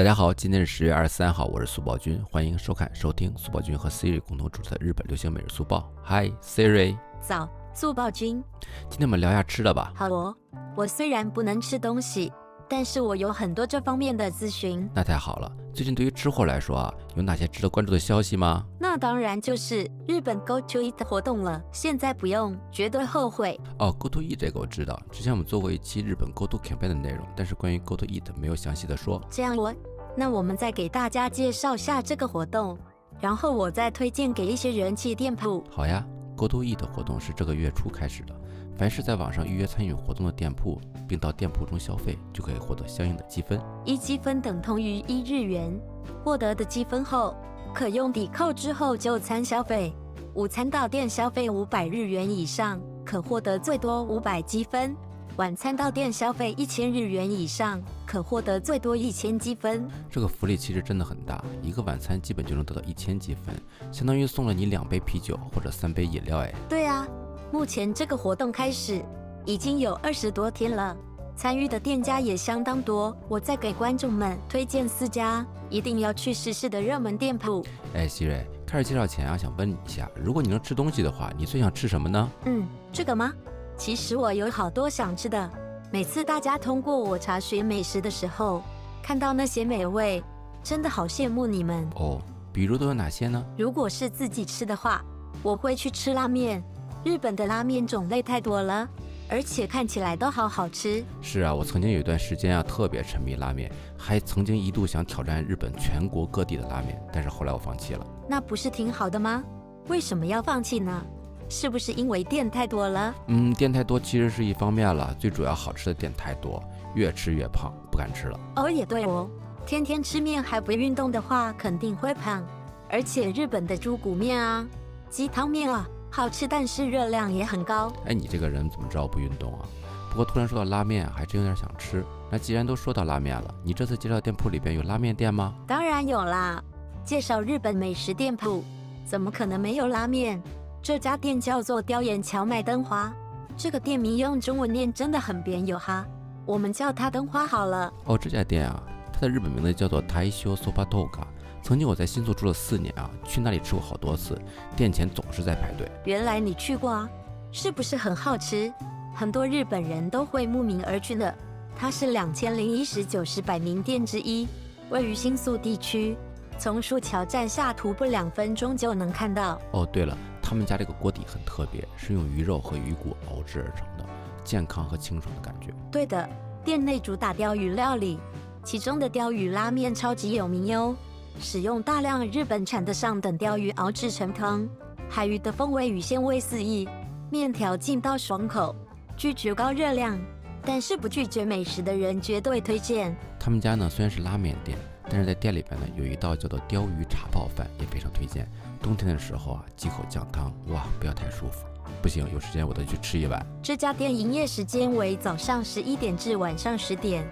大家好，今天是十月二十三号，我是速报君，欢迎收看、收听速报君和 Siri 共同主持的日本流行每日速报。Hi Siri，早，速报君。今天我们聊一下吃的吧。好哦，我虽然不能吃东西，但是我有很多这方面的咨询。那太好了。最近对于吃货来说啊，有哪些值得关注的消息吗？那当然就是日本 Go to Eat 活动了，现在不用，绝对后悔。哦，Go to Eat 这个我知道，之前我们做过一期日本 Go to Campaign 的内容，但是关于 Go to Eat 没有详细的说。这样我，那我们再给大家介绍下这个活动，然后我再推荐给一些人气店铺。好呀，Go to Eat 活动是这个月初开始的，凡是在网上预约参与活动的店铺，并到店铺中消费，就可以获得相应的积分。一积分等同于一日元，获得的积分后可用抵扣之后就餐消费。午餐到店消费五百日元以上，可获得最多五百积分；晚餐到店消费一千日元以上，可获得最多一千积分。这个福利其实真的很大，一个晚餐基本就能得到一千积分，相当于送了你两杯啤酒或者三杯饮料哎。对啊，目前这个活动开始已经有二十多天了，参与的店家也相当多。我再给观众们推荐四家一定要去试试的热门店铺。哎，希瑞，开始介绍前啊，想问你一下，如果你能吃东西的话，你最想吃什么呢？嗯，这个吗？其实我有好多想吃的。每次大家通过我查询美食的时候，看到那些美味，真的好羡慕你们。哦，比如都有哪些呢？如果是自己吃的话，我会去吃拉面。日本的拉面种类太多了，而且看起来都好好吃。是啊，我曾经有一段时间啊，特别沉迷拉面，还曾经一度想挑战日本全国各地的拉面，但是后来我放弃了。那不是挺好的吗？为什么要放弃呢？是不是因为店太多了？嗯，店太多其实是一方面了，最主要好吃的店太多，越吃越胖，不敢吃了。哦，也对哦，天天吃面还不运动的话，肯定会胖。而且日本的猪骨面啊、鸡汤面啊，好吃，但是热量也很高。哎，你这个人怎么知道不运动啊？不过突然说到拉面啊，还真有点想吃。那既然都说到拉面了，你这次介绍店铺里边有拉面店吗？当然有啦，介绍日本美食店铺，怎么可能没有拉面？这家店叫做雕岩荞麦灯花，这个店名用中文念真的很别扭哈，我们叫它灯花好了。哦，这家店啊，它的日本名字叫做台修 Soba Toka。曾经我在新宿住了四年啊，去那里吃过好多次，店前总是在排队。原来你去过啊，是不是很好吃？很多日本人都会慕名而去的。它是两千零一十九十百名店之一，位于新宿地区，从树桥站下徒步两分钟就能看到。哦，对了，他们家这个锅底很特别，是用鱼肉和鱼骨熬制而成的，健康和清爽的感觉。对的，店内主打鲷鱼料理，其中的鲷鱼拉面超级有名哟，使用大量日本产的上等鲷鱼熬制成汤，海鱼的风味与鲜味四溢，面条劲道爽口，拒绝高热量，但是不拒绝美食的人绝对推荐。他们家呢虽然是拉面店，但是在店里边呢有一道叫做鲷鱼茶泡饭，也非常推荐。冬天的时候啊，几口酱汤，哇，不要太舒服。不行，有时间我得去吃一碗。这家店营业时间为早上十一点至晚上十点，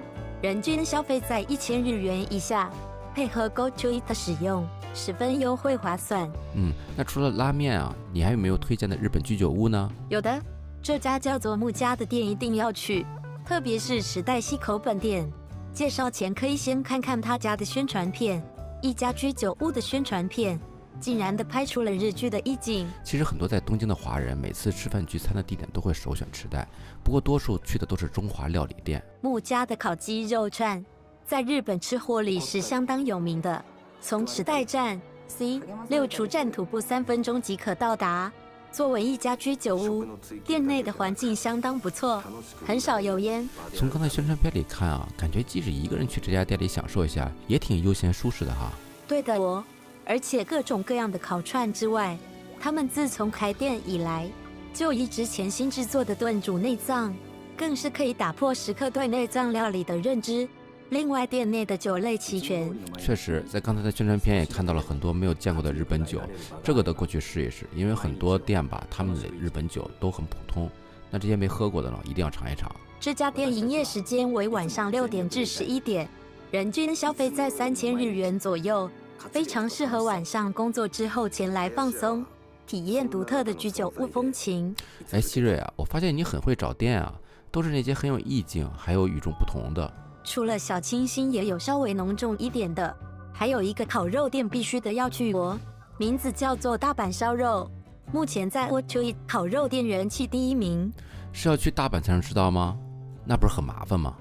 人均消费在一千日元以下，配合 Go to Eat 使用，十分优惠划算。嗯，那除了拉面啊，你还有没有推荐的日本居酒屋呢？有的，这家叫做木家的店一定要去，特别是时代西口本店。介绍前可以先看看他家的宣传片，一家居酒屋的宣传片，竟然的拍出了日剧的意境。其实很多在东京的华人，每次吃饭聚餐的地点都会首选池袋，不过多数去的都是中华料理店。木家的烤鸡肉串，在日本吃货里是相当有名的。从池袋站 C 六出站徒步三分钟即可到达。作为一家居酒屋，店内的环境相当不错，很少油烟。从刚才宣传片里看啊，感觉即使一个人去这家店里享受一下，也挺悠闲舒适的哈。对的哦，而且各种各样的烤串之外，他们自从开店以来，就一直潜心制作的炖煮内脏，更是可以打破食客对内脏料理的认知。另外，店内的酒类齐全。确实，在刚才的宣传片也看到了很多没有见过的日本酒，这个得过去试一试，因为很多店吧，他们的日本酒都很普通。那这些没喝过的呢，一定要尝一尝。这家店营业时间为晚上六点至十一点，人均消费在三千日元左右，非常适合晚上工作之后前来放松，体验独特的居酒屋风情。哎，希瑞啊，我发现你很会找店啊，都是那些很有意境，还有与众不同的。除了小清新，也有稍微浓重一点的。还有一个烤肉店必须得要去哦，名字叫做大阪烧肉，目前在 w a t 烤肉店人气第一名。是要去大阪才能吃到吗？那不是很麻烦吗？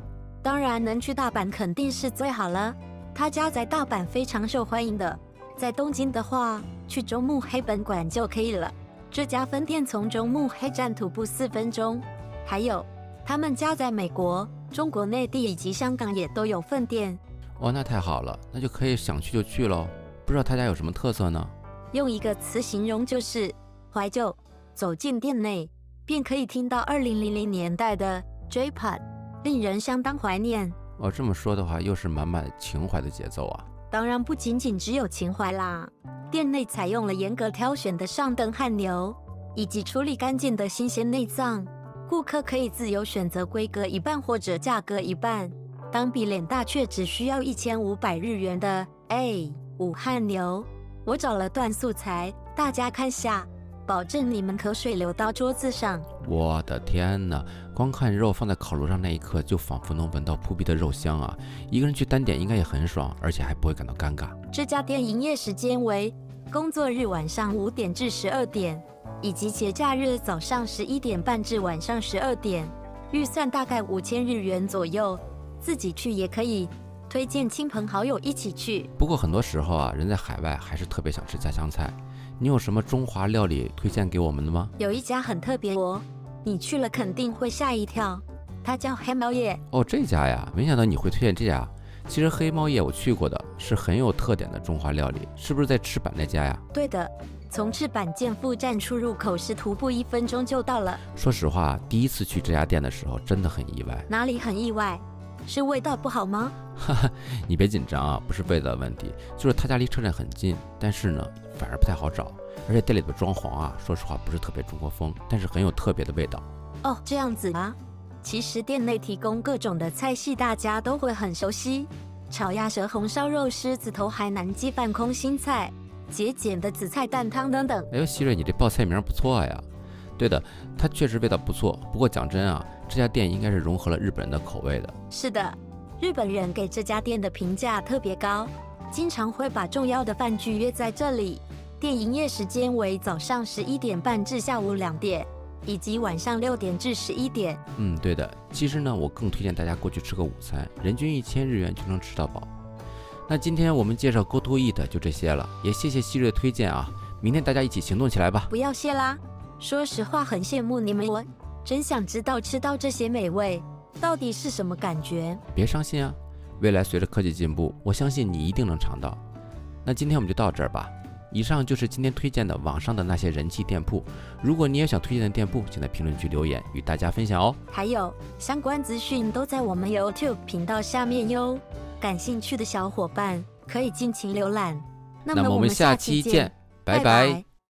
当然能去大阪肯定是最好了。他家在大阪非常受欢迎的，在东京的话，去中目黑本馆就可以了。这家分店从中目黑站徒步四分钟。还有，他们家在美国、中国内地以及香港也都有分店。哦，那太好了，那就可以想去就去喽。不知道他家有什么特色呢？用一个词形容就是怀旧。走进店内，便可以听到2000年代的 J-Pop，令人相当怀念。哦，这么说的话，又是满满情怀的节奏啊！当然不仅仅只有情怀啦。店内采用了严格挑选的上等汉牛，以及处理干净的新鲜内脏。顾客可以自由选择规格一半或者价格一半。当比脸大却只需要一千五百日元的 A 五汉牛，我找了段素材，大家看下。保证你们口水流到桌子上。我的天哪！光看肉放在烤炉上那一刻，就仿佛能闻到扑鼻的肉香啊！一个人去单点应该也很爽，而且还不会感到尴尬。这家店营业时间为工作日晚上五点至十二点，以及节假日早上十一点半至晚上十二点。预算大概五千日元左右，自己去也可以，推荐亲朋好友一起去。不过很多时候啊，人在海外还是特别想吃家乡菜。你有什么中华料理推荐给我们的吗？有一家很特别哦，你去了肯定会吓一跳。它叫黑猫叶哦，这家呀，没想到你会推荐这家。其实黑猫叶我去过的，是很有特点的中华料理，是不是在赤坂那家呀？对的，从赤坂建富站出入口是徒步一分钟就到了。说实话，第一次去这家店的时候，真的很意外。哪里很意外？是味道不好吗？哈哈，你别紧张啊，不是味道的问题，就是他家离车站很近，但是呢，反而不太好找。而且店里的装潢啊，说实话不是特别中国风，但是很有特别的味道。哦，这样子啊。其实店内提供各种的菜系，大家都会很熟悉：炒鸭舌、红烧肉、狮子头、海南鸡饭、空心菜、节俭的紫菜蛋汤等等。哎呦，希瑞，你这报菜名不错呀。对的，它确实味道不错。不过讲真啊，这家店应该是融合了日本人的口味的。是的，日本人给这家店的评价特别高，经常会把重要的饭局约在这里。店营业时间为早上十一点半至下午两点，以及晚上六点至十一点。嗯，对的。其实呢，我更推荐大家过去吃个午餐，人均一千日元就能吃到饱。那今天我们介绍 Go To Eat 就这些了，也谢谢希瑞推荐啊。明天大家一起行动起来吧！不要谢啦。说实话，很羡慕你们，我真想知道吃到这些美味到底是什么感觉。别伤心啊，未来随着科技进步，我相信你一定能尝到。那今天我们就到这儿吧。以上就是今天推荐的网上的那些人气店铺。如果你也想推荐的店铺，请在评论区留言与大家分享哦。还有相关资讯都在我们 YouTube 频道下面哟，感兴趣的小伙伴可以尽情浏览。那么我们下期见，拜拜。